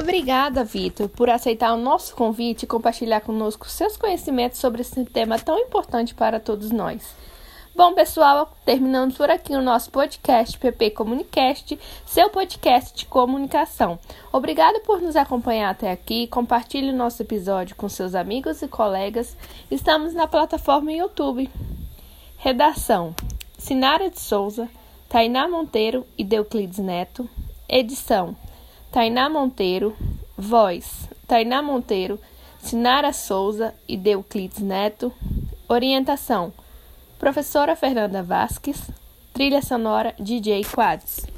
Obrigada, Vitor, por aceitar o nosso convite e compartilhar conosco seus conhecimentos sobre esse tema tão importante para todos nós. Bom, pessoal, terminando por aqui o nosso podcast PP Comunicast, seu podcast de comunicação. Obrigado por nos acompanhar até aqui. Compartilhe o nosso episódio com seus amigos e colegas. Estamos na plataforma YouTube. Redação: Sinara de Souza, Tainá Monteiro e Deuclides Neto. Edição: Tainá Monteiro. Voz: Tainá Monteiro, Sinara Souza e Deuclides Neto. Orientação: Professora Fernanda Vasques. Trilha sonora DJ Quadros.